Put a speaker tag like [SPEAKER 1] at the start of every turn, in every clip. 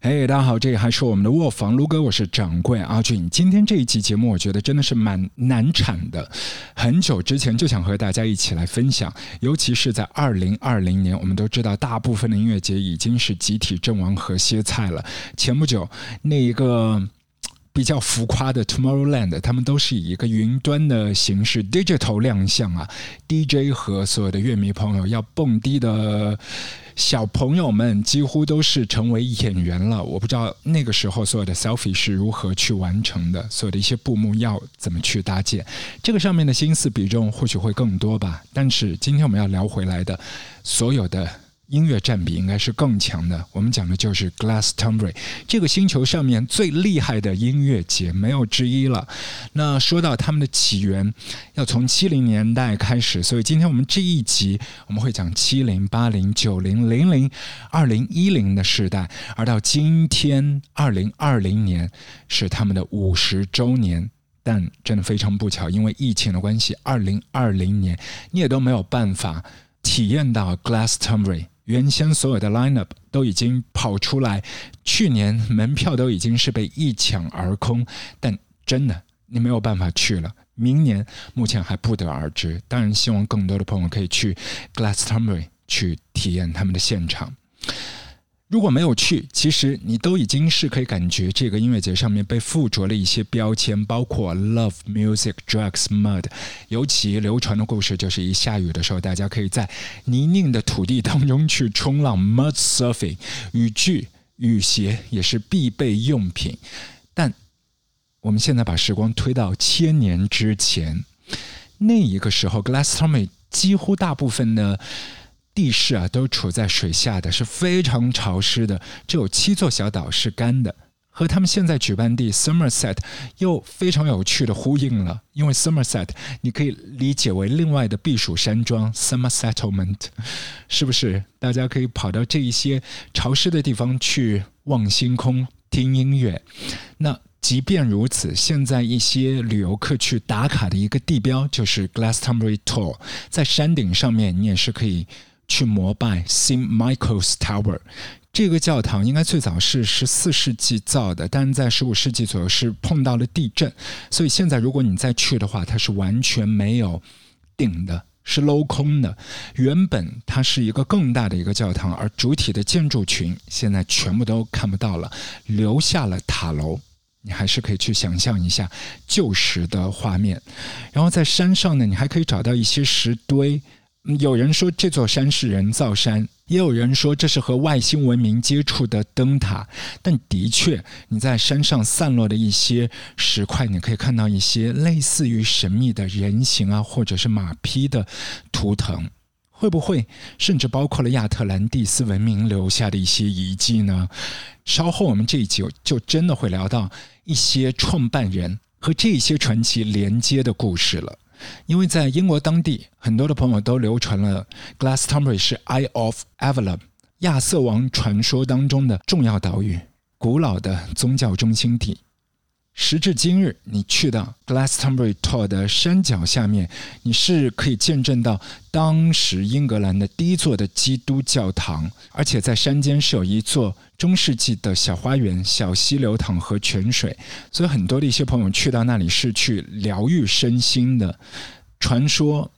[SPEAKER 1] 嘿，大家好，这里还是我们的卧房，卢哥，我是掌柜阿俊。今天这一期节目，我觉得真的是蛮难产的。很久之前就想和大家一起来分享，尤其是在二零二零年，我们都知道大部分的音乐节已经是集体阵亡和歇菜了。前不久那一个比较浮夸的 Tomorrowland，他们都是以一个云端的形式 digital 亮相啊，DJ 和所有的乐迷朋友要蹦迪的。小朋友们几乎都是成为演员了，我不知道那个时候所有的 selfie 是如何去完成的，所有的一些布幕要怎么去搭建，这个上面的心思比重或许会更多吧。但是今天我们要聊回来的，所有的。音乐占比应该是更强的。我们讲的就是 Glastonbury 这个星球上面最厉害的音乐节，没有之一了。那说到他们的起源，要从七零年代开始，所以今天我们这一集我们会讲七零、八零、九零、零零、二零一零的时代，而到今天二零二零年是他们的五十周年。但真的非常不巧，因为疫情的关系，二零二零年你也都没有办法体验到 Glastonbury。原先所有的 lineup 都已经跑出来，去年门票都已经是被一抢而空，但真的你没有办法去了。明年目前还不得而知。当然，希望更多的朋友可以去 Glastonbury 去体验他们的现场。如果没有去，其实你都已经是可以感觉这个音乐节上面被附着了一些标签，包括 love music drugs mud。尤其流传的故事就是一下雨的时候，大家可以在泥泞的土地当中去冲浪 mud surfing。雨具、雨鞋也是必备用品。但我们现在把时光推到千年之前，那一个时候，Glastonbury 几乎大部分的。地势啊，都处在水下的是非常潮湿的，只有七座小岛是干的，和他们现在举办地 Somerset 又非常有趣的呼应了。因为 Somerset 你可以理解为另外的避暑山庄 Summer Settlement，是不是？大家可以跑到这一些潮湿的地方去望星空、听音乐。那即便如此，现在一些旅游客去打卡的一个地标就是 Glastonbury Tor，在山顶上面，你也是可以。去膜拜 Saint Michael's Tower，这个教堂应该最早是十四世纪造的，但在十五世纪左右是碰到了地震，所以现在如果你再去的话，它是完全没有顶的，是镂空的。原本它是一个更大的一个教堂，而主体的建筑群现在全部都看不到了，留下了塔楼。你还是可以去想象一下旧时的画面。然后在山上呢，你还可以找到一些石堆。有人说这座山是人造山，也有人说这是和外星文明接触的灯塔。但的确，你在山上散落的一些石块，你可以看到一些类似于神秘的人形啊，或者是马匹的图腾。会不会甚至包括了亚特兰蒂斯文明留下的一些遗迹呢？稍后我们这一集就真的会聊到一些创办人和这些传奇连接的故事了。因为在英国当地，很多的朋友都流传了 Glastonbury 是 Eye of Avalon 亚瑟王传说当中的重要岛屿，古老的宗教中心地。时至今日，你去到 Glastonbury Tor 的山脚下面，你是可以见证到当时英格兰的第一座的基督教堂，而且在山间是有一座中世纪的小花园、小溪流淌和泉水，所以很多的一些朋友去到那里是去疗愈身心的。传说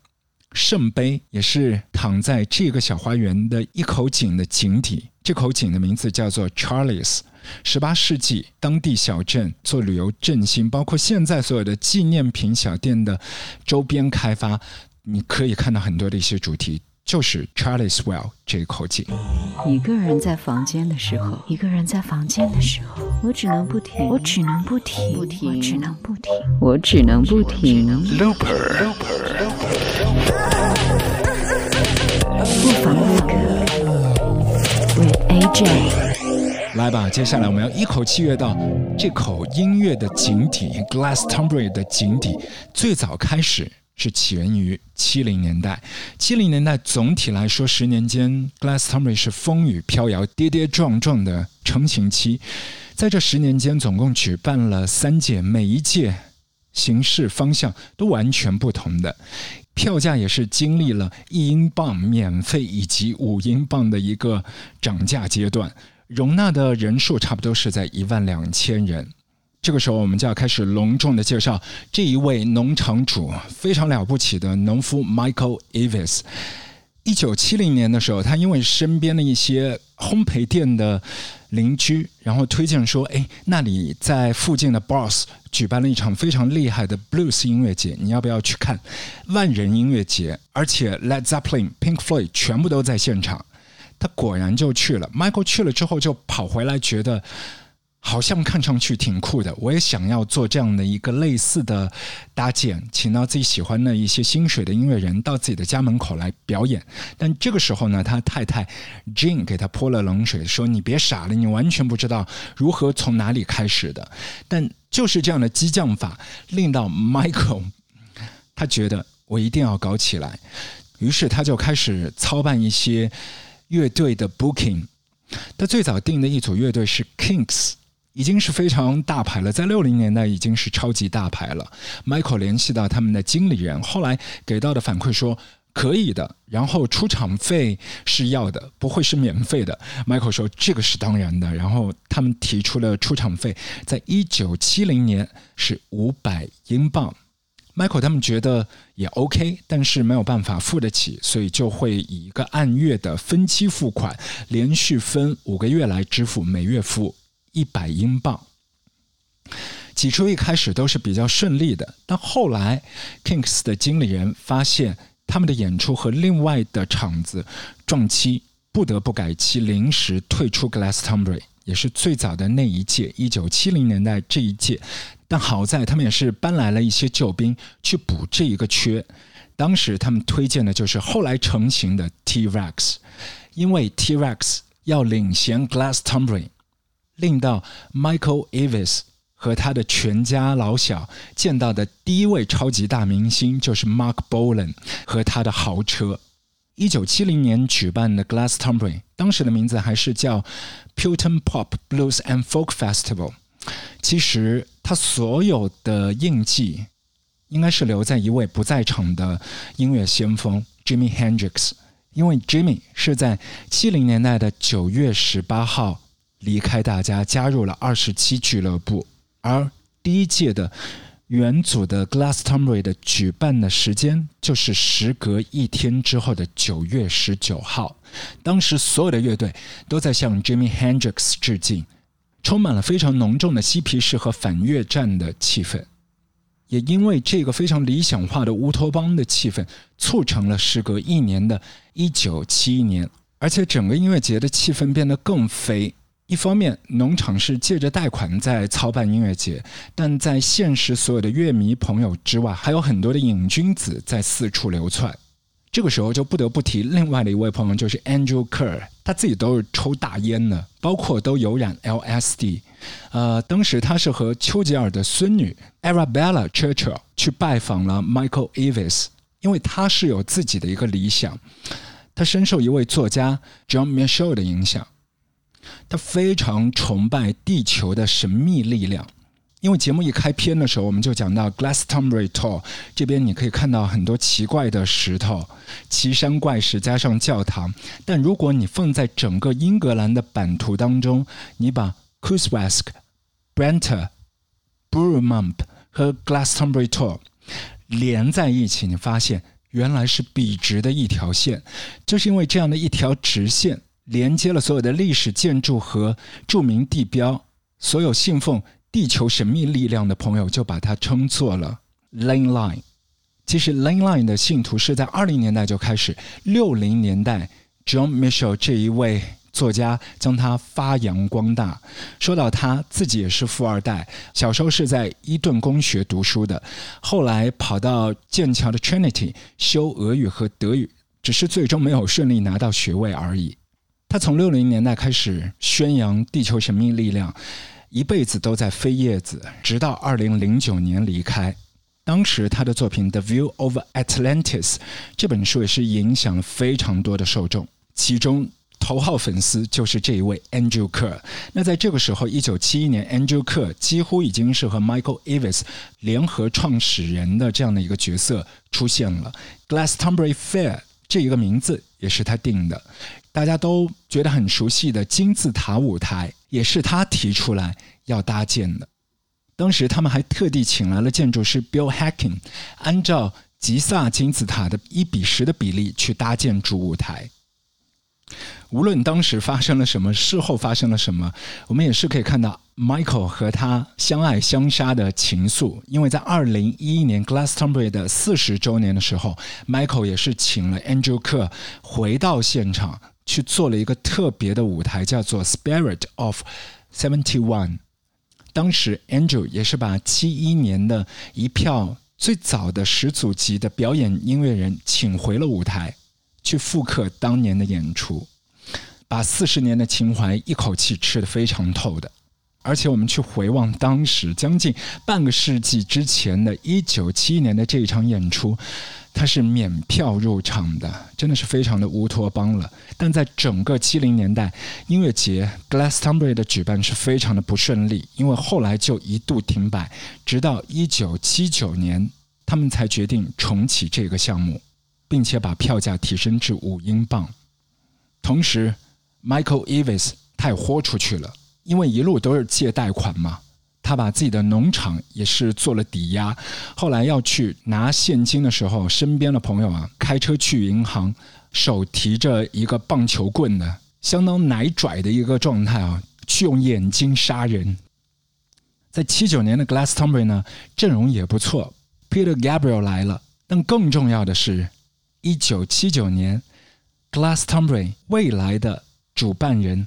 [SPEAKER 1] 圣杯也是躺在这个小花园的一口井的井底，这口井的名字叫做 Charles。十八世纪，当地小镇做旅游振兴，包括现在所有的纪念品小店的周边开发，你可以看到很多的一些主题，就是 Charlie Swell 这一口井。
[SPEAKER 2] 一个人在房间的时候，一个人在房间的时候，我只能不停，我只能不停，不停，我只能不停，我只能不停。Looper，不妨那个，with AJ。
[SPEAKER 1] 来吧，接下来我们要一口气跃到这口音乐的井底，Glass Tombery 的井底。最早开始是起源于七零年代，七零年代总体来说，十年间 Glastonbury 是风雨飘摇、跌跌撞撞的成型期。在这十年间，总共举办了三届，每一届形式方向都完全不同的，票价也是经历了一英镑免费以及五英镑的一个涨价阶段。容纳的人数差不多是在一万两千人。这个时候，我们就要开始隆重的介绍这一位农场主，非常了不起的农夫 Michael Eves。一九七零年的时候，他因为身边的一些烘焙店的邻居，然后推荐说：“哎，那里在附近的 Boss 举办了一场非常厉害的 Blues 音乐节，你要不要去看？万人音乐节，而且 Led Zeppelin、Pink Floyd 全部都在现场。”他果然就去了。Michael 去了之后，就跑回来觉得。好像看上去挺酷的，我也想要做这样的一个类似的搭建，请到自己喜欢的一些薪水的音乐人到自己的家门口来表演。但这个时候呢，他太太 Jane 给他泼了冷水，说：“你别傻了，你完全不知道如何从哪里开始的。”但就是这样的激将法，令到 Michael 他觉得我一定要搞起来，于是他就开始操办一些乐队的 booking。他最早定的一组乐队是 Kings。已经是非常大牌了，在六零年代已经是超级大牌了。Michael 联系到他们的经理人，后来给到的反馈说可以的，然后出场费是要的，不会是免费的。Michael 说这个是当然的，然后他们提出了出场费，在一九七零年是五百英镑。Michael 他们觉得也 OK，但是没有办法付得起，所以就会以一个按月的分期付款，连续分五个月来支付，每月付。一百英镑。起初一开始都是比较顺利的，但后来 Kings 的经理人发现他们的演出和另外的场子撞期，不得不改期，临时退出 Glastonbury，也是最早的那一届，一九七零年代这一届。但好在他们也是搬来了一些救兵去补这一个缺。当时他们推荐的就是后来成型的 T-Rex，因为 T-Rex 要领衔 Glastonbury。令到 Michael Eves 和他的全家老小见到的第一位超级大明星就是 Mark Bolan 和他的豪车。一九七零年举办的 Glastonbury，当时的名字还是叫 Pulton Pop Blues and Folk Festival。其实他所有的印记应该是留在一位不在场的音乐先锋 Jimmy Hendrix，因为 Jimmy 是在七零年代的九月十八号。离开大家，加入了二十七俱乐部。而第一届的元祖的 Glastonbury 的举办的时间，就是时隔一天之后的九月十九号。当时所有的乐队都在向 Jimmy Hendrix 致敬，充满了非常浓重的嬉皮士和反越战的气氛。也因为这个非常理想化的乌托邦的气氛，促成了时隔一年的一九七一年，而且整个音乐节的气氛变得更飞。一方面，农场是借着贷款在操办音乐节，但在现实所有的乐迷朋友之外，还有很多的瘾君子在四处流窜。这个时候就不得不提另外的一位朋友，就是 Andrew Kerr，他自己都是抽大烟的，包括都有染 LSD。呃，当时他是和丘吉尔的孙女 Arabella Churchill 去拜访了 Michael Eves，因为他是有自己的一个理想，他深受一位作家 John Mitchell 的影响。他非常崇拜地球的神秘力量，因为节目一开篇的时候，我们就讲到 Glastonbury Tor 这边，你可以看到很多奇怪的石头、奇山怪石，加上教堂。但如果你放在整个英格兰的版图当中，你把 c u s w e s k Brent、b u r m u m p 和 Glastonbury Tor 连在一起，你发现原来是笔直的一条线，就是因为这样的一条直线。连接了所有的历史建筑和著名地标，所有信奉地球神秘力量的朋友就把它称作了 Lane Line。其实 Lane Line 的信徒是在二零年代就开始，六零年代 John Mitchell 这一位作家将它发扬光大。说到他自己也是富二代，小时候是在伊顿公学读书的，后来跑到剑桥的 Trinity 修俄语和德语，只是最终没有顺利拿到学位而已。他从六零年代开始宣扬地球神秘力量，一辈子都在飞叶子，直到二零零九年离开。当时他的作品《The View of Atlantis》这本书也是影响了非常多的受众，其中头号粉丝就是这一位 Andrew Kerr。那在这个时候，一九七一年，Andrew Kerr 几乎已经是和 Michael Eves 联合创始人的这样的一个角色出现了。Glastonbury Fair 这一个名字也是他定的。大家都觉得很熟悉的金字塔舞台，也是他提出来要搭建的。当时他们还特地请来了建筑师 Bill Hacking，按照吉萨金字塔的一比十的比例去搭建主舞台。无论当时发生了什么，事后发生了什么，我们也是可以看到 Michael 和他相爱相杀的情愫。因为在二零一一年 Glastonbury 的四十周年的时候，Michael 也是请了 Andrew Kerr 回到现场去做了一个特别的舞台，叫做 Spirit of Seventy One。当时，Andrew 也是把七一年的一票最早的始祖级的表演音乐人请回了舞台，去复刻当年的演出，把四十年的情怀一口气吃得非常透的。而且，我们去回望当时将近半个世纪之前的一九七一年的这一场演出。它是免票入场的，真的是非常的乌托邦了。但在整个七零年代，音乐节 Glastonbury 的举办是非常的不顺利，因为后来就一度停摆，直到一九七九年，他们才决定重启这个项目，并且把票价提升至五英镑。同时，Michael Evans 他也豁出去了，因为一路都是借贷款嘛。他把自己的农场也是做了抵押，后来要去拿现金的时候，身边的朋友啊开车去银行，手提着一个棒球棍的，相当奶拽的一个状态啊，去用眼睛杀人。在七九年的 Glastonbury 呢，阵容也不错，Peter Gabriel 来了，但更重要的是，一九七九年 Glastonbury 未来的主办人，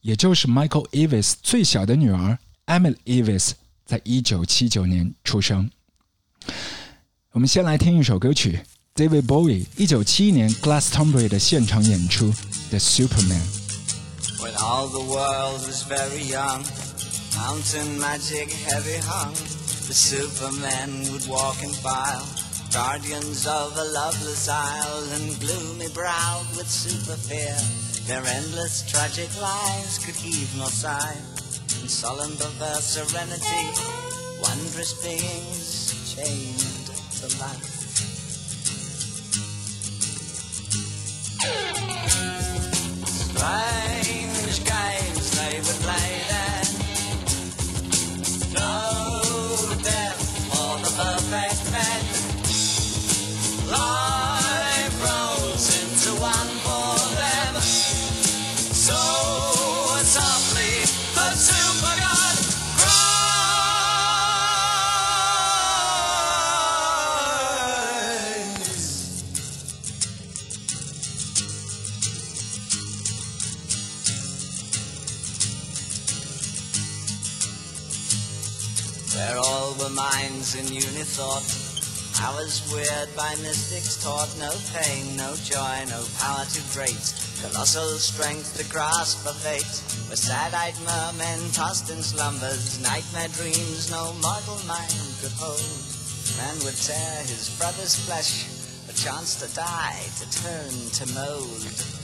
[SPEAKER 1] 也就是 Michael Eves 最小的女儿。Emily Eves 在一九七九年出生。我们先来听一首歌曲，David Bowie 一九七一年 Glastonbury 的现场演出《The Superman》。When all the world was very young, mountain magic heavy hung, the Superman would walk in file, guardians of a loveless isle, and gloomy browed with super fear, their endless tragic lives could heave no sigh solemn perverse serenity, wondrous beings chained to life. Minds in unithought. I was weird by mystics taught no pain, no joy, no power to great, colossal strength to grasp a fate. With sad-eyed mermen tossed in slumbers, nightmare dreams no mortal mind could hold. Man would tear his brother's flesh, a chance to die, to turn to mold.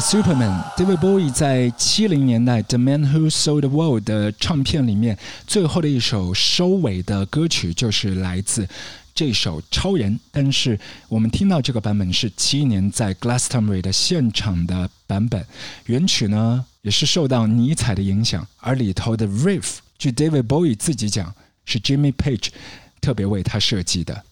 [SPEAKER 1] Superman David Bowie 在七零年代《The Man Who Sold the World》的唱片里面，最后的一首收尾的歌曲就是来自这首《超人》。但是我们听到这个版本是七一年在 Glastonbury 的现场的版本，原曲呢也是受到尼采的影响，而里头的 Riff，据 David Bowie 自己讲，是 Jimmy Page 特别为他设计的。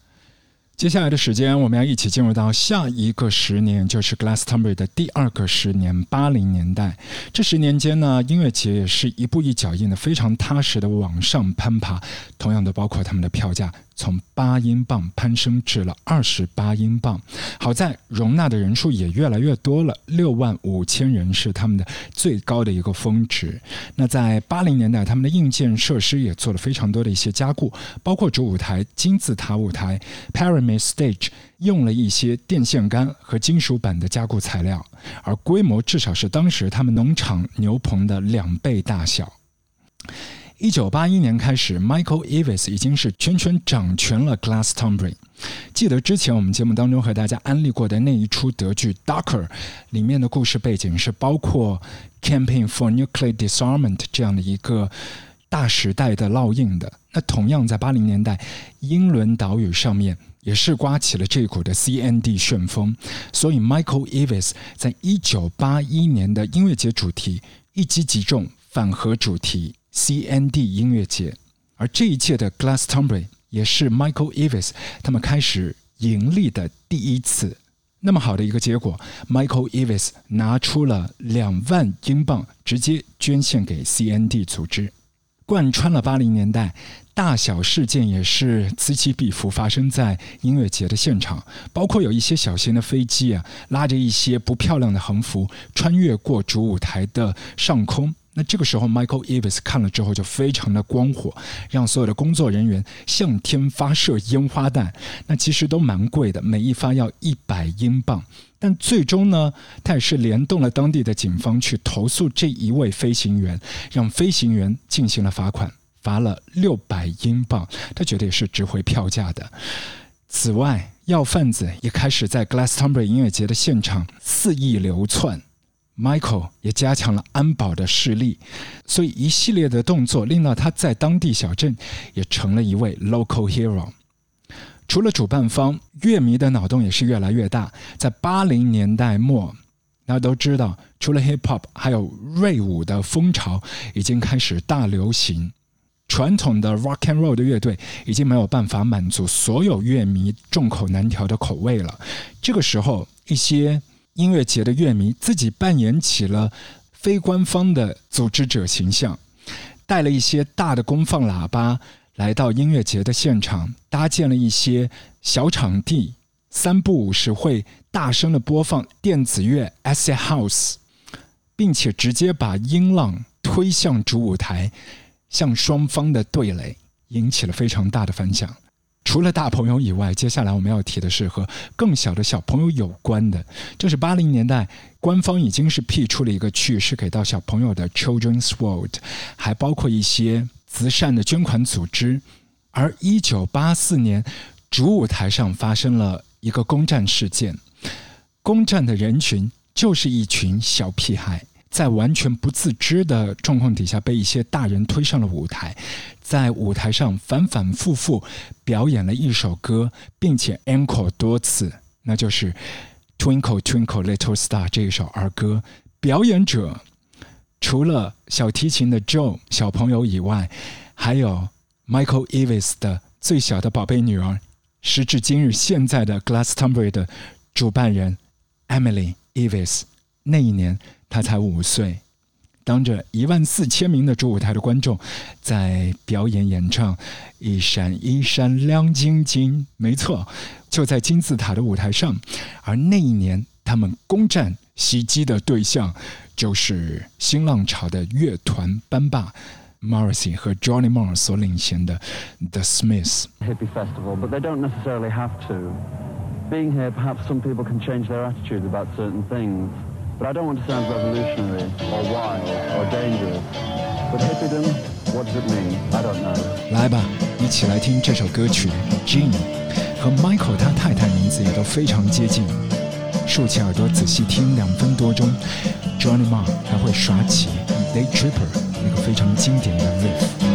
[SPEAKER 1] 接下来的时间，我们要一起进入到下一个十年，就是 Glastonbury 的第二个十年——八零年代。这十年间呢，音乐节也是一步一脚印的，非常踏实的往上攀爬。同样的，包括他们的票价。从八英镑攀升至了二十八英镑，好在容纳的人数也越来越多了，六万五千人是他们的最高的一个峰值。那在八零年代，他们的硬件设施也做了非常多的一些加固，包括主舞台金字塔舞台 （Pyramid Stage） 用了一些电线杆和金属板的加固材料，而规模至少是当时他们农场牛棚的两倍大小。一九八一年开始，Michael Eves 已经是全权掌权了 Glastonbury。记得之前我们节目当中和大家安利过的那一出德剧《Darker》里面的故事背景是包括 Campaign for Nuclear Disarmament 这样的一个大时代的烙印的。那同样在八零年代，英伦岛屿上面也是刮起了这股的 CND 旋风。所以 Michael Eves 在一九八一年的音乐节主题一击即中，反核主题。CND 音乐节，而这一届的 Glastonbury 也是 Michael Eves 他们开始盈利的第一次。那么好的一个结果，Michael Eves 拿出了两万英镑，直接捐献给 CND 组织。贯穿了八零年代，大小事件也是此起彼伏发生在音乐节的现场，包括有一些小型的飞机啊，拉着一些不漂亮的横幅，穿越过主舞台的上空。那这个时候，Michael Eves 看了之后就非常的光火，让所有的工作人员向天发射烟花弹。那其实都蛮贵的，每一发要一百英镑。但最终呢，他也是联动了当地的警方去投诉这一位飞行员，让飞行员进行了罚款，罚了六百英镑。他觉得也是值回票价的。此外，药贩子也开始在 Glastonbury 音乐节的现场肆意流窜。Michael 也加强了安保的势力，所以一系列的动作令到他在当地小镇也成了一位 local hero。除了主办方，乐迷的脑洞也是越来越大。在八零年代末，大家都知道，除了 hip hop，还有瑞舞的风潮已经开始大流行。传统的 rock and roll 的乐队已经没有办法满足所有乐迷众口难调的口味了。这个时候，一些音乐节的乐迷自己扮演起了非官方的组织者形象，带了一些大的功放喇叭来到音乐节的现场，搭建了一些小场地，三不五时会大声的播放电子乐 acid house，并且直接把音浪推向主舞台，向双方的对垒，引起了非常大的反响。除了大朋友以外，接下来我们要提的是和更小的小朋友有关的。就是八零年代，官方已经是辟出了一个区，是给到小朋友的 Children's World，还包括一些慈善的捐款组织。而一九八四年，主舞台上发生了一个攻占事件，攻占的人群就是一群小屁孩。在完全不自知的状况底下，被一些大人推上了舞台，在舞台上反反复复表演了一首歌，并且 encore 多次，那就是《Twinkle Twinkle Little Star》这一首儿歌。表演者除了小提琴的 Joe 小朋友以外，还有 Michael Eves 的最小的宝贝女儿，时至今日现在的 Glastonbury 的主办人 Emily Eves。那一年。他才五岁，当着一万四千名的主舞台的观众，在表演演唱《一闪一闪亮晶晶》。没错，就在金字塔的舞台上。而那一年，他们攻占袭击的对象就是新浪潮的乐团班霸 Morrissey 和 Johnny Marr 所领衔的 The Smiths。
[SPEAKER 3] Hippie festival, but they don't necessarily have to. Being here, perhaps some people can change their attitude about certain things. But I don't want to sound revolutionary or wild or dangerous. But hippiedom, what does it mean? I don't know.
[SPEAKER 1] 来吧，一起来听这首歌曲《Jean》，和 Michael 他太太名字也都非常接近。竖起耳朵仔细听两分多钟，Johnny Marr 还会耍起《Day Tripper》那个非常经典的 riff。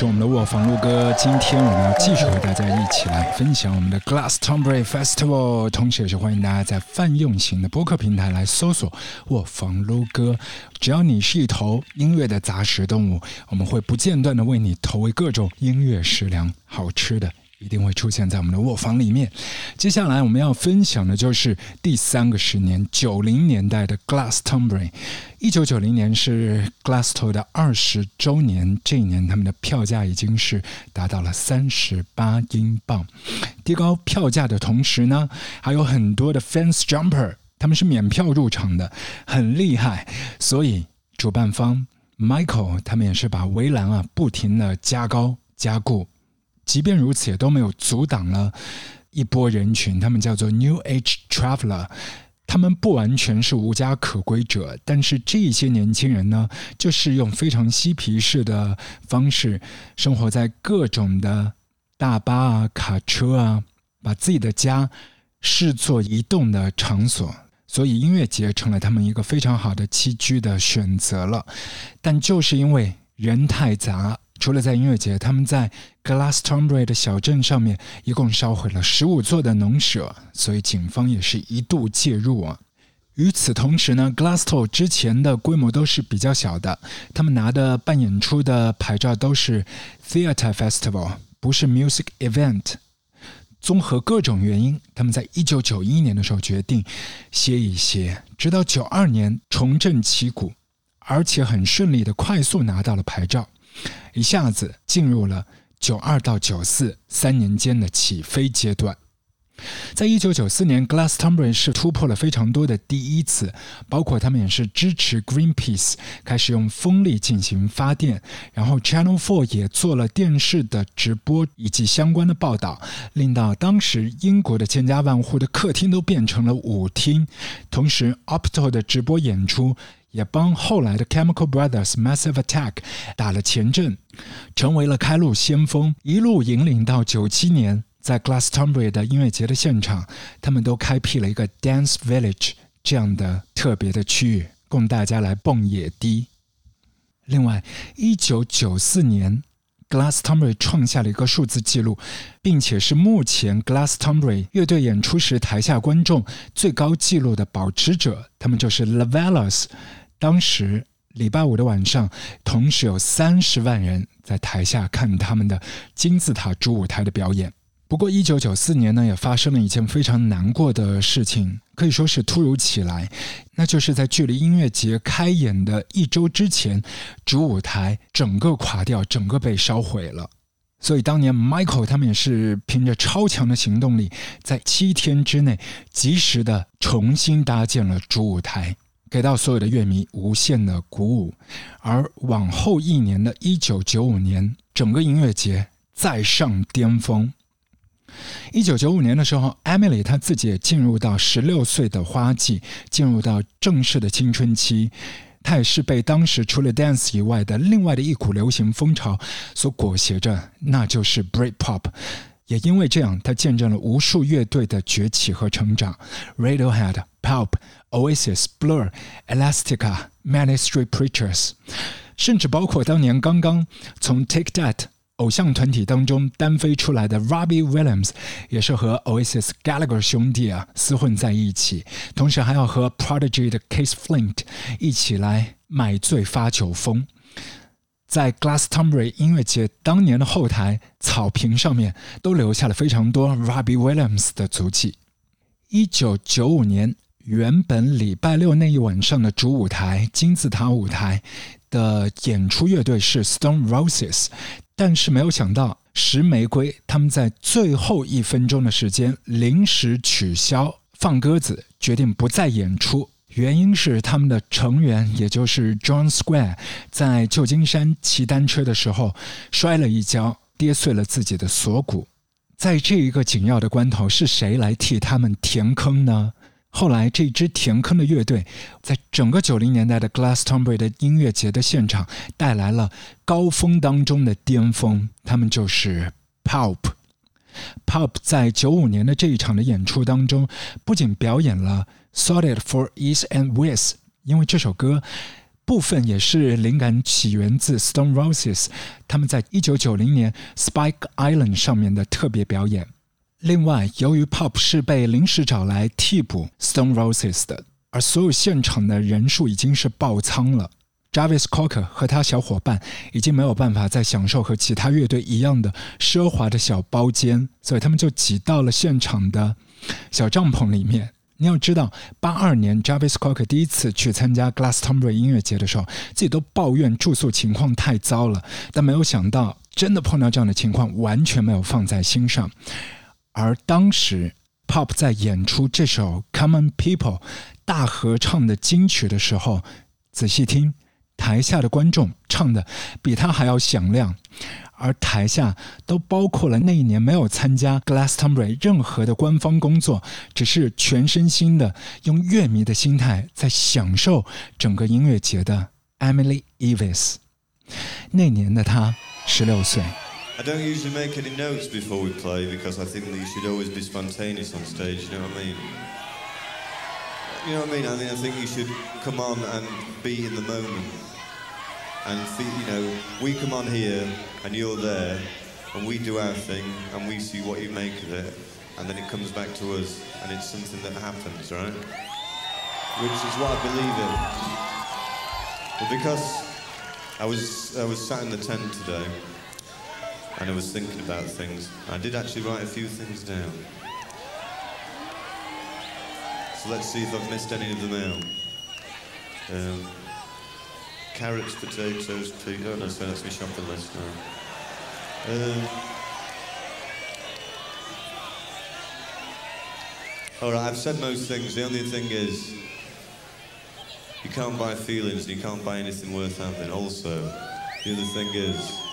[SPEAKER 1] 是我们的卧房录歌。今天我们要继续和大家一起来分享我们的 Glass Tombry Festival，同时也是欢迎大家在泛用型的播客平台来搜索卧房录歌。只要你是一头音乐的杂食动物，我们会不间断的为你投喂各种音乐食粮，好吃的。一定会出现在我们的卧房里面。接下来我们要分享的就是第三个十年，九零年代的 Glastonbury。一九九零年是 Glasto 的二十周年，这一年他们的票价已经是达到了三十八英镑。提高票价的同时呢，还有很多的 fans jumper，他们是免票入场的，很厉害。所以主办方 Michael 他们也是把围栏啊不停的加高加固。即便如此，也都没有阻挡了一波人群。他们叫做 New Age Traveler，他们不完全是无家可归者，但是这些年轻人呢，就是用非常嬉皮士的方式生活在各种的大巴啊、卡车啊，把自己的家视作移动的场所，所以音乐节成了他们一个非常好的栖居的选择了。但就是因为人太杂。除了在音乐节，他们在 Glastonbury 的小镇上面一共烧毁了十五座的农舍，所以警方也是一度介入啊。与此同时呢，Glastonbury 之前的规模都是比较小的，他们拿的办演出的牌照都是 Theatre Festival，不是 Music Event。综合各种原因，他们在一九九一年的时候决定歇一歇，直到九二年重振旗鼓，而且很顺利的快速拿到了牌照。一下子进入了九二到九四三年间的起飞阶段。在一九九四年，Glastonbury 是突破了非常多的第一次，包括他们也是支持 Greenpeace 开始用风力进行发电，然后 Channel Four 也做了电视的直播以及相关的报道，令到当时英国的千家万户的客厅都变成了舞厅。同时，Opto 的直播演出。也帮后来的 Chemical Brothers Massive Attack 打了前阵，成为了开路先锋，一路引领到九七年，在 Glastonbury 的音乐节的现场，他们都开辟了一个 Dance Village 这样的特别的区域，供大家来蹦野迪。另外，一九九四年。Glastonbury 创下了一个数字记录，并且是目前 Glastonbury 乐队演出时台下观众最高纪录的保持者。他们就是 Lavellas。当时礼拜五的晚上，同时有三十万人在台下看他们的金字塔主舞台的表演。不过，一九九四年呢，也发生了一件非常难过的事情，可以说是突如其来。那就是在距离音乐节开演的一周之前，主舞台整个垮掉，整个被烧毁了。所以，当年 Michael 他们也是凭着超强的行动力，在七天之内及时的重新搭建了主舞台，给到所有的乐迷无限的鼓舞。而往后一年的一九九五年，整个音乐节再上巅峰。一九九五年的时候，Emily 她自己也进入到十六岁的花季，进入到正式的青春期。她也是被当时除了 dance 以外的另外的一股流行风潮所裹挟着，那就是 Britpop。也因为这样，她见证了无数乐队的崛起和成长：Radiohead、Pulp、Oasis、Blur、Elastica、Manic Street Preachers，甚至包括当年刚刚从 Take That。偶像团体当中单飞出来的 Robbie Williams 也是和 Oasis Gallagher 兄弟啊厮混在一起，同时还要和 Prodigy 的 Case Flint 一起来买醉发酒疯。在 Glastonbury 音乐节当年的后台草坪上面，都留下了非常多 Robbie Williams 的足迹。一九九五年，原本礼拜六那一晚上的主舞台金字塔舞台的演出乐队是 Stone Roses。但是没有想到，石玫瑰他们在最后一分钟的时间临时取消放鸽子，决定不再演出。原因是他们的成员，也就是 John Square，在旧金山骑单车的时候摔了一跤，跌碎了自己的锁骨。在这一个紧要的关头，是谁来替他们填坑呢？后来，这支填坑的乐队，在整个九零年代的 Glastonbury 的音乐节的现场带来了高峰当中的巅峰。他们就是 Pulp。Pulp 在九五年的这一场的演出当中，不仅表演了《Sorted for East and West》，因为这首歌。部分也是灵感起源自 Stone Roses，他们在一九九零年 Spike Island 上面的特别表演。另外，由于 Pop 是被临时找来替补 Stone Roses 的，而所有现场的人数已经是爆仓了。Jarvis Cocker 和他小伙伴已经没有办法再享受和其他乐队一样的奢华的小包间，所以他们就挤到了现场的小帐篷里面。你要知道，八二年 Jarvis Cocker 第一次去参加 Glastonbury 音乐节的时候，自己都抱怨住宿情况太糟了，但没有想到真的碰到这样的情况，完全没有放在心上。而当时 Pop 在演出这首 Common People 大合唱的金曲的时候，仔细听。台下的观众唱的比他还要响亮，而台下都包括了那一年没有参加 Glastonbury 任何的官方工作，只是全身心的用乐迷的心态在享受整个音乐节的 Emily Evis。那年的她十六岁。
[SPEAKER 4] I don't usually make any notes before we play because I think that you should always be spontaneous on stage. You know what I mean? You know what I mean? I mean, I think you should come on and be in the moment. And you know, we come on here and you're there, and we do our thing, and we see what you make of it, and then it comes back to us, and it's something that happens, right? Which is what I believe in. But because I was I was sat in the tent today, and I was thinking about things, I did actually write a few things down. So let's see if I've missed any of them out. Um, carrots, potatoes, pea. Oh no, so that's my shopping list now. Um, all right, I've said most things. The only thing is, you can't buy feelings. You can't buy anything worth having. Also, the other thing is,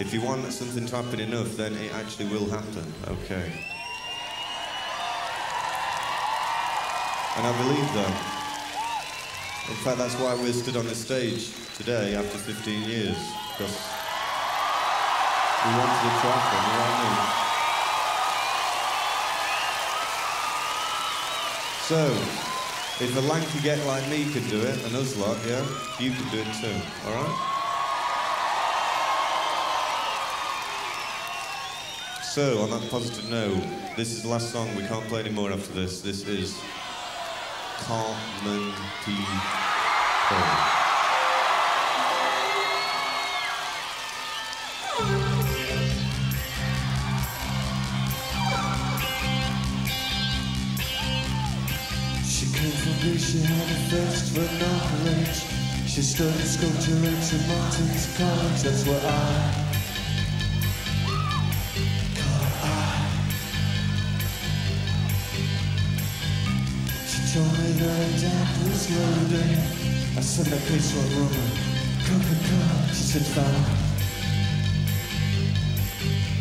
[SPEAKER 4] if you want something to happen enough, then it actually will happen. Okay. And I believe that. In fact, that's why we're stood on the stage today after 15 years, because we wanted it to happen, you know I mean? So, if a lanky get like me can do it, and us lot, yeah, you can do it too, alright? So, on that positive note, this is the last song. We can't play any more after this. This is came from Greece, she had a thirst for knowledge. She studied sculpture at St. was loading. I said that place for a woman. Coca-Cola, she said fine.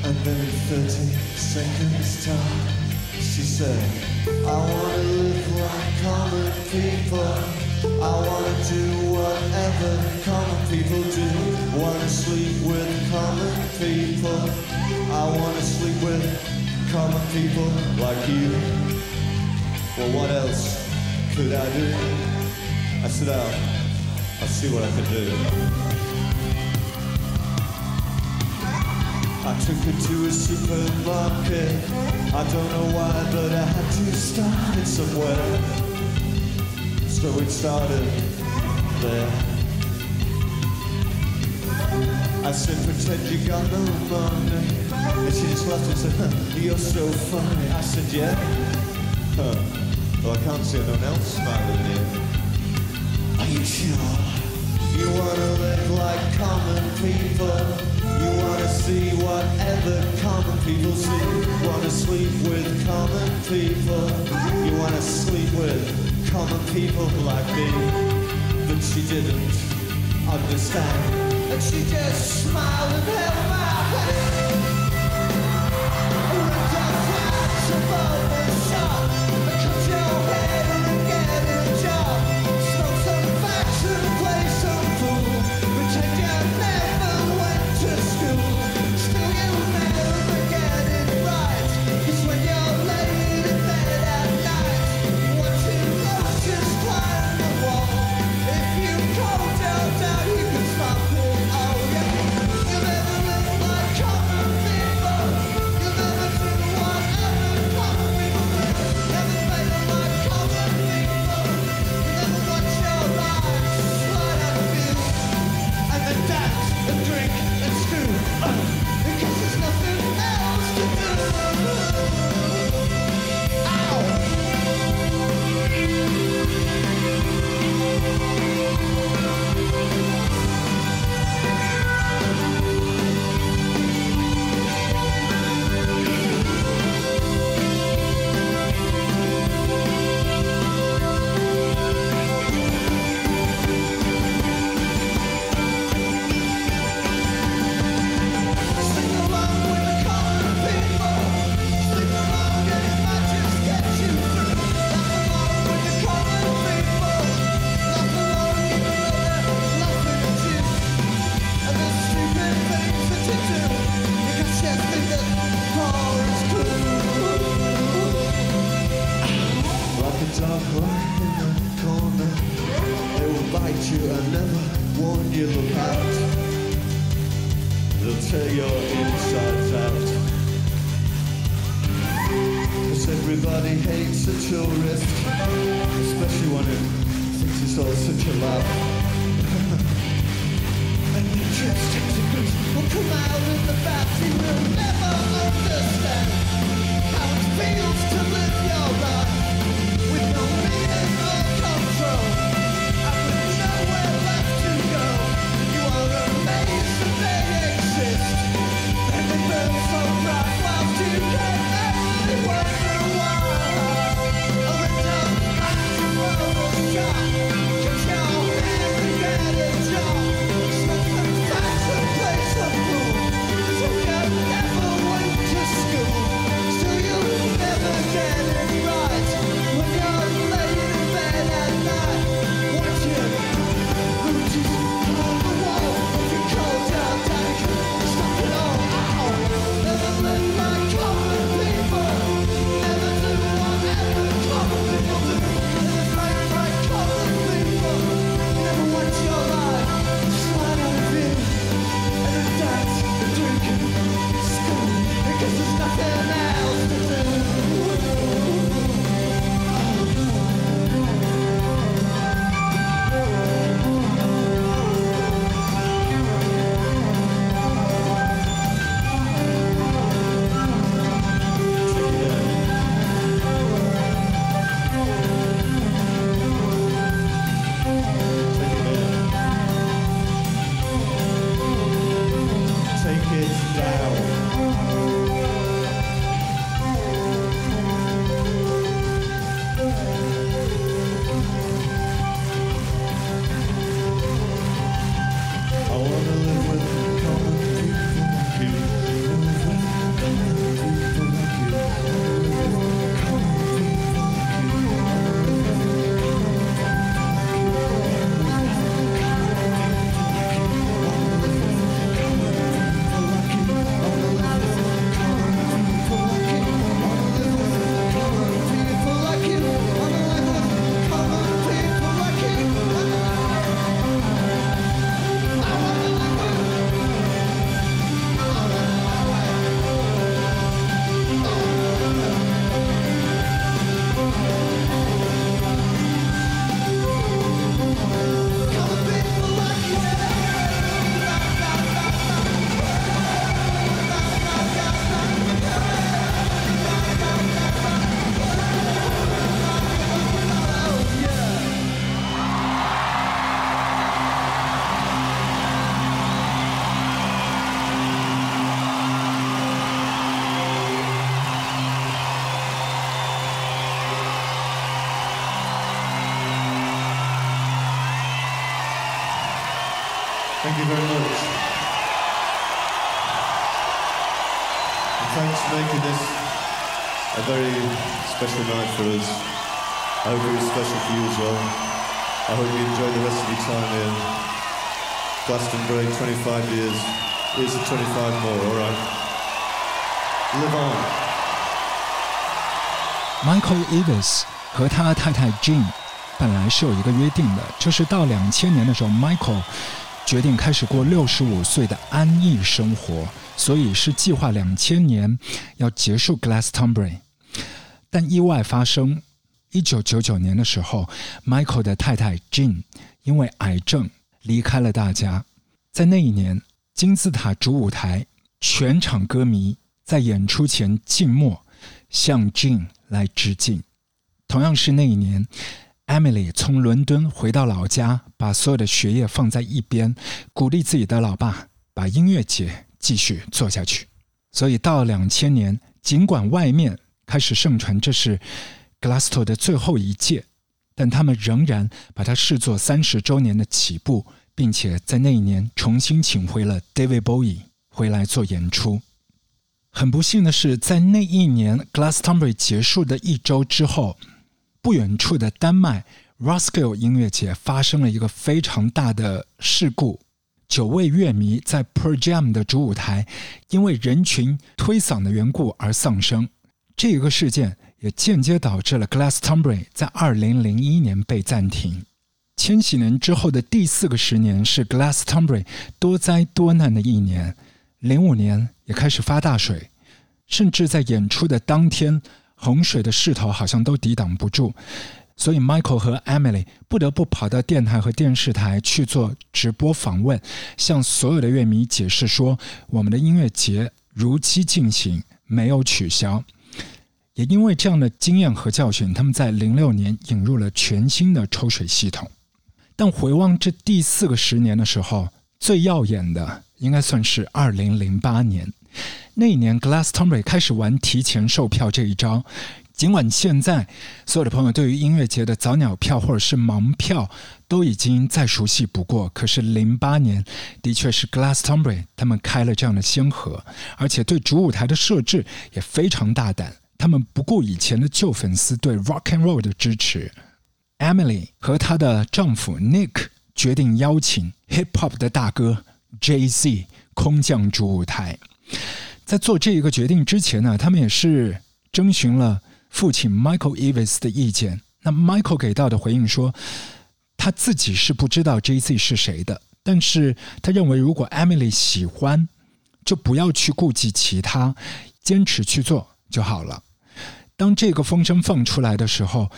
[SPEAKER 4] And then in 30 seconds time, she said, I wanna live like common people. I wanna do whatever common people do. Wanna sleep with common people. I wanna sleep with common people like you. Well, what else could I do? I said, I'll, I'll see what I can do. I took her to a supermarket. I don't know why, but I had to start it somewhere. So it started there. I said, pretend you got no money. And she just laughed and said, huh, you're so funny. I said, yeah. Huh. Well, I can't see anyone else smiling here. Are you sure? You wanna live like common people. You wanna see whatever common people see. Wanna sleep with common people. You wanna sleep with common people like me. But she didn't understand. And she just smiled and held my I hope it was special for you as well. I hope you enjoy the rest of your time here. Glastonbury, 25 years. Here's the 25 more, alright? Live on.
[SPEAKER 1] Michael Eves 和他太太 Jean 本来是有一个约定的，就是到两千年的时候，Michael 决定开始过六十五岁的安逸生活，所以是计划两千年要结束 Glastonbury。但意外发生， 一九九九年的时候，Michael 的太太 Jean 因为癌症离开了大家。在那一年，金字塔主舞台全场歌迷在演出前静默，向 Jean 来致敬。同样是那一年，Emily 从伦敦回到老家，把所有的学业放在一边，鼓励自己的老爸把音乐节继续做下去。所以到两千年，尽管外面开始盛传这是 Glastow 的最后一届，但他们仍然把它视作三十周年的起步，并且在那一年重新请回了 David Bowie 回来做演出。很不幸的是，在那一年 Glastonbury 结束的一周之后，不远处的丹麦 Roskilde 音乐节发生了一个非常大的事故。九位乐迷在 Per Jam 的主舞台，因为人群推搡的缘故而丧生。这个事件也间接导致了 Glastonbury 在2001年被暂停。千禧年之后的第四个十年是 Glastonbury 多灾多难的一年，零五年也开始发大水，甚至在演出的当天，洪水的势头好像都抵挡不住。所以，Michael 和 Emily 不得不跑到电台和电视台去做直播访问，向所有的乐迷解释说：“我们的音乐节如期进行，没有取消。”也因为这样的经验和教训，他们在零六年引入了全新的抽水系统。但回望这第四个十年的时候，最耀眼的应该算是二零零八年。那一年，Glastonbury 开始玩提前售票这一招。尽管现在所有的朋友对于音乐节的早鸟票或者是盲票都已经再熟悉不过，可是零八年的确是 Glastonbury 他们开了这样的先河，而且对主舞台的设置也非常大胆。他们不顾以前的旧粉丝对 Rock and Roll 的支持，Emily 和她的丈夫 Nick 决定邀请 Hip Hop 的大哥 Jay Z 空降主舞台。在做这一个决定之前呢，他们也是征询了。父亲 Michael Eves 的意见，那 Michael 给到的回应说，他自己是不知道 Jay Z 是谁的，但是他认为如果 Emily 喜欢，就不要去顾及其他，坚持去做就好了。当这个风声放出来的时候，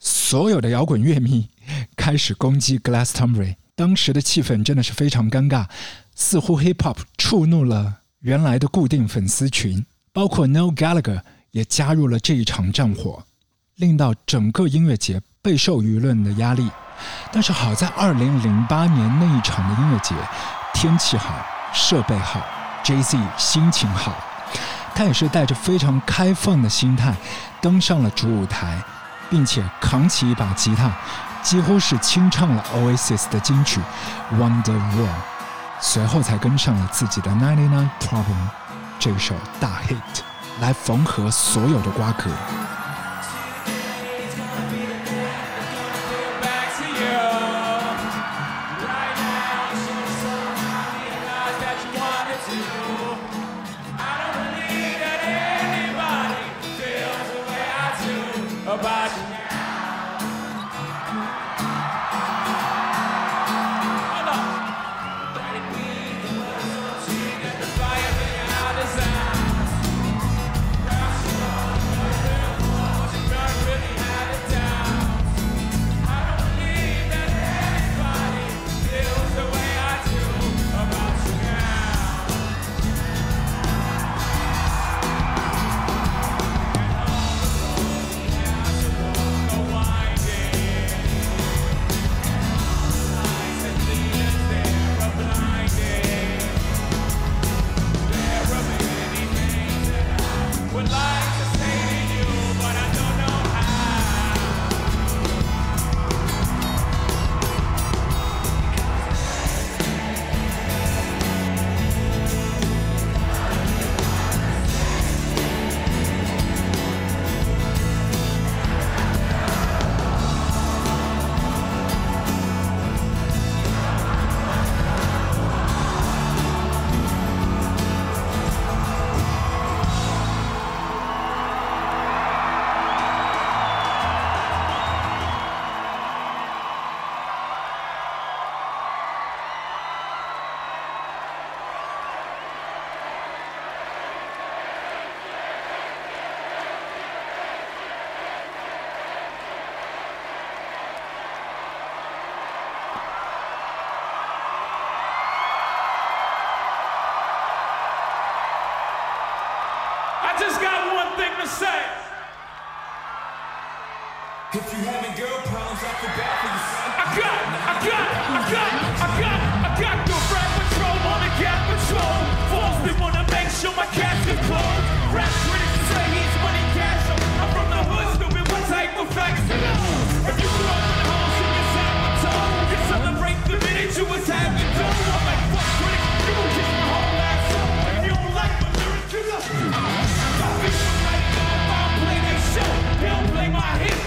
[SPEAKER 1] 所有的摇滚乐迷开始攻击 Glastonbury，当时的气氛真的是非常尴尬，似乎 Hip Hop 触怒了原来的固定粉丝群，包括 No Gallagher。也加入了这一场战火，令到整个音乐节备受舆论的压力。但是好在二零零八年那一场的音乐节，天气好，设备好，Jay Z 心情好，他也是带着非常开放的心态登上了主舞台，并且扛起一把吉他，几乎是清唱了 Oasis 的金曲《Wonder Wall》，随后才跟上了自己的《Ninety Nine Problem》这首大 hit。来缝合所有的瓜葛。
[SPEAKER 5] about just got one thing to say.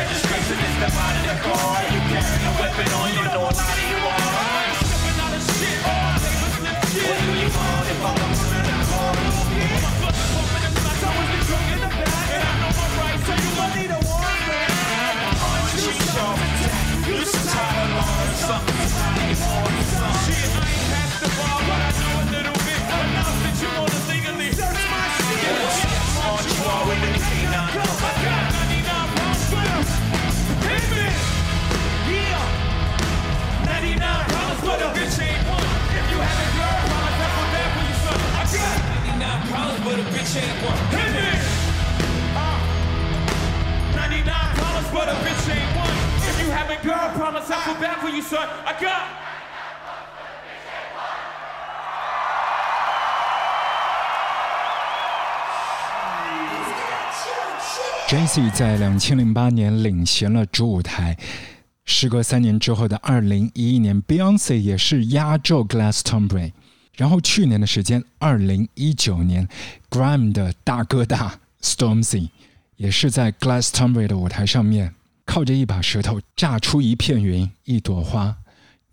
[SPEAKER 5] registration is the body of the car You carrying a weapon on, you door. a lot you are girl, I promise I'll come back for you, son. I got.
[SPEAKER 1] Jay-Z 在两千零八年领衔了主舞台，时隔三年之后的二零一一年，Beyonce 也是压轴 Glastonbury。然后去年的时间，二零一九年，Grime 的大哥大 Stormzy 也是在 Glastonbury 的舞台上面，靠着一把舌头炸出一片云、一朵花。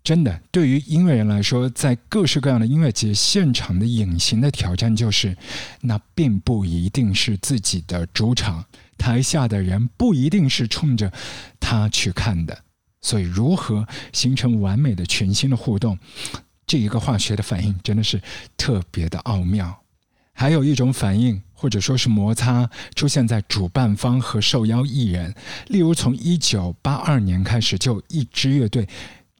[SPEAKER 1] 真的，对于音乐人来说，在各式各样的音乐节现场的隐形的挑战就是，那并不一定是自己的主场，台下的人不一定是冲着他去看的，所以如何形成完美的全新的互动，这一个化学的反应真的是特别的奥妙。还有一种反应或者说是摩擦出现在主办方和受邀艺人，例如从一九八二年开始就一支乐队。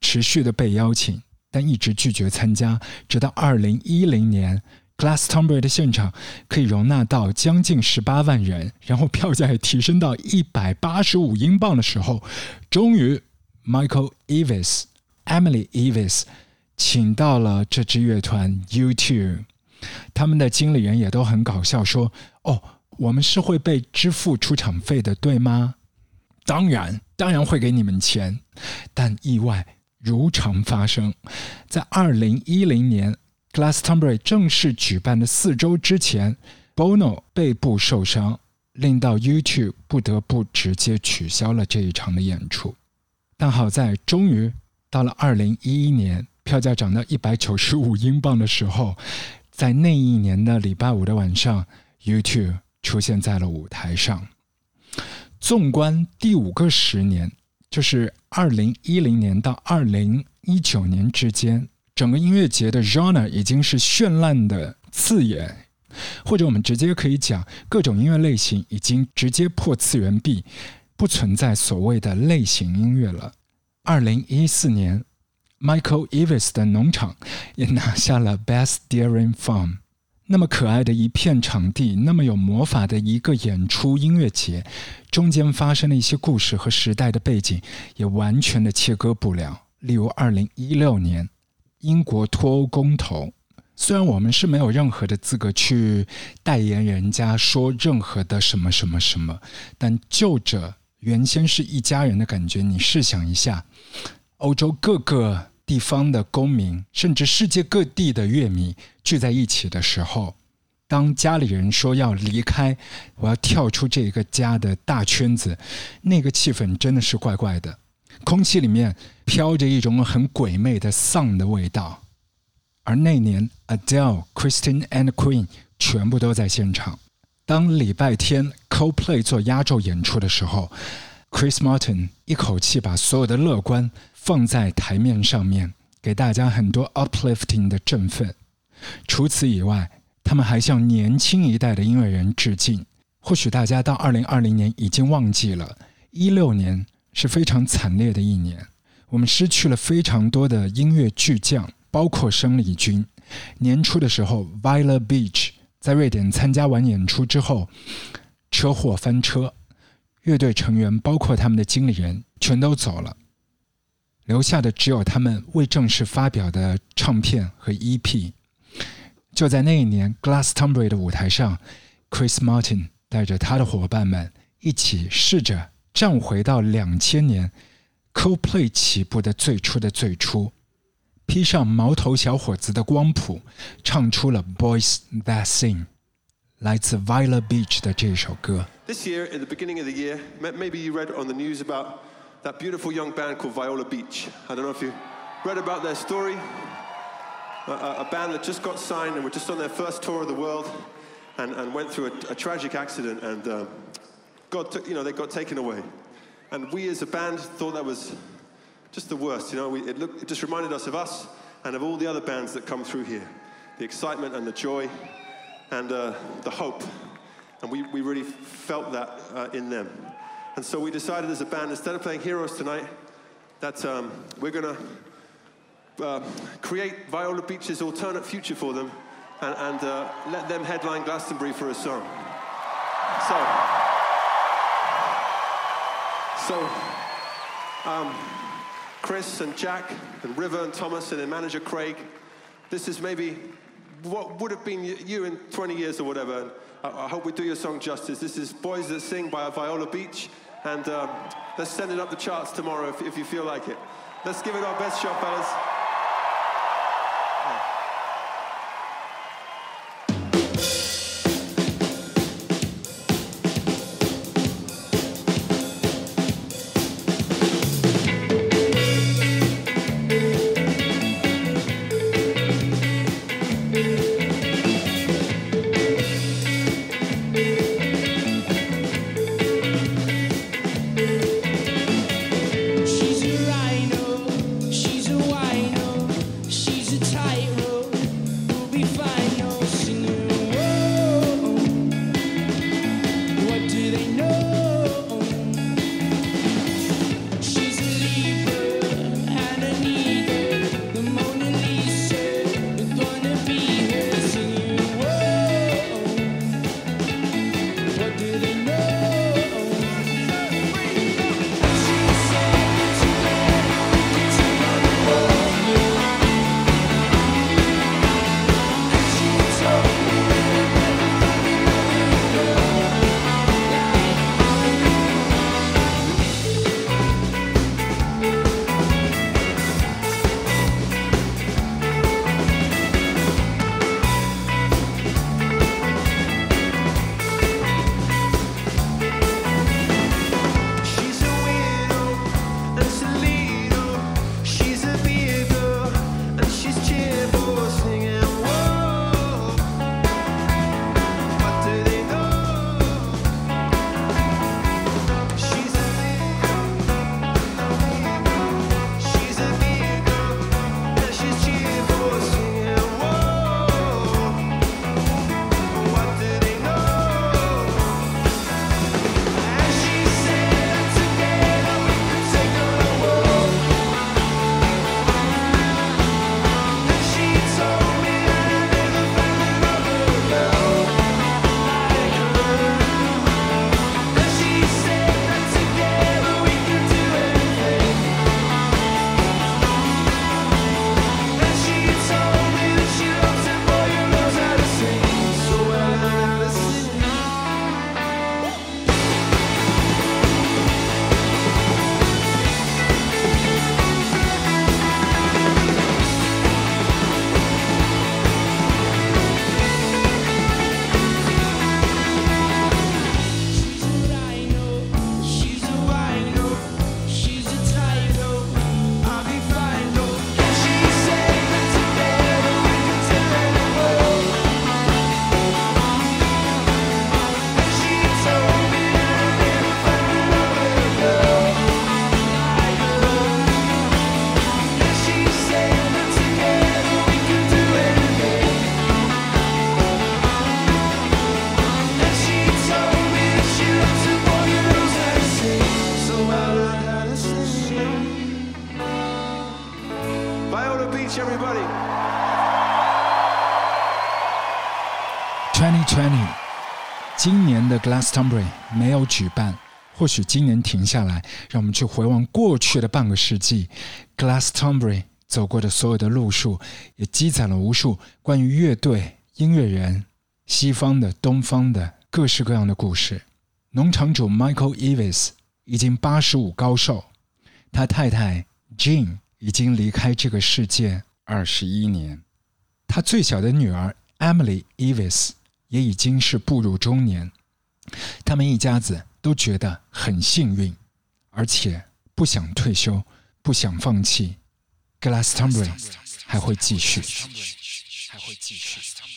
[SPEAKER 1] 持续的被邀请，但一直拒绝参加，直到二零一零年，Glastonbury 的现场可以容纳到将近十八万人，然后票价也提升到一百八十五英镑的时候，终于 Michael Eves、Emily Eves 请到了这支乐团 You Two 他们的经理人也都很搞笑，说：“哦，我们是会被支付出场费的，对吗？当然，当然会给你们钱，但意外。”如常发生，在二零一零年 Glastonbury 正式举办的四周之前，Bono 背部受伤，令到 YouTube 不得不直接取消了这一场的演出。但好在，终于到了二零一一年，票价涨到一百九十五英镑的时候，在那一年的礼拜五的晚上，YouTube 出现在了舞台上。纵观第五个十年。就是二零一零年到二零一九年之间，整个音乐节的 genre 已经是绚烂的刺眼，或者我们直接可以讲，各种音乐类型已经直接破次元壁，不存在所谓的类型音乐了。二零一四年，Michael Eves 的农场也拿下了 Best Dairy Farm。那么可爱的一片场地，那么有魔法的一个演出音乐节，中间发生的一些故事和时代的背景，也完全的切割不了。例如，二零一六年英国脱欧公投，虽然我们是没有任何的资格去代言人家说任何的什么什么什么，但就着原先是一家人的感觉，你试想一下，欧洲各个。地方的公民，甚至世界各地的乐迷聚在一起的时候，当家里人说要离开，我要跳出这个家的大圈子，那个气氛真的是怪怪的，空气里面飘着一种很鬼魅的丧的味道。而那年，Adele、Christine and Queen 全部都在现场。当礼拜天 Coldplay 做压轴演出的时候，Chris Martin 一口气把所有的乐观。放在台面上面，给大家很多 uplifting 的振奋。除此以外，他们还向年轻一代的音乐人致敬。或许大家到二零二零年已经忘记了，一六年是非常惨烈的一年，我们失去了非常多的音乐巨匠，包括生力军。年初的时候，Viola Beach 在瑞典参加完演出之后，车祸翻车，乐队成员包括他们的经理人全都走了。留下的只有他们未正式发表的唱片和 EP。就在那一年，Glastonbury 的舞台上，Chris Martin 带着他的伙伴们一起试着站回到两千年 Coldplay 起步的最初的最初，披上毛头小伙子的光谱，唱出了《Boys That Sing》，来自 Viola Beach 的这首歌。
[SPEAKER 6] This year, in the beginning of the year, maybe you read on the news about. That beautiful young band called Viola Beach. I don't know if you read about their story. A, a, band that just got signed and were just on their first tour of the world and, and went through a, a tragic accident and um, God took, you know, they got taken away. And we as a band thought that was just the worst. You know, we, it, looked, it just reminded us of us and of all the other bands that come through here. The excitement and the joy and uh, the hope. And we, we really felt that uh, in them. And so we decided as a band, instead of playing Heroes tonight, that um, we're going to uh, create Viola Beach's alternate future for them and, and uh, let them headline Glastonbury for a song. So, so, um, Chris and Jack and River and Thomas and their manager Craig, this is maybe what would have been you in 20 years or whatever. I, I hope we do your song justice. This is Boys That Sing by Viola Beach, and um, let's send it up the charts tomorrow if, if you feel like it. Let's give it our best shot, fellas.
[SPEAKER 1] Glastonbury 没有举办，或许今年停下来，让我们去回望过去的半个世纪，Glastonbury 走过的所有的路数，也积攒了无数关于乐队、音乐人、西方的、东方的各式各样的故事。农场主 Michael Evis 已经八十五高寿，他太太 Jean 已经离开这个世界二十一年，他最小的女儿 Emily Evis 也已经是步入中年，他们一家子都觉得很幸运，而且不想退休，不想放弃。Glastonbury 还会继续。还会继续。还会继续。还会继续。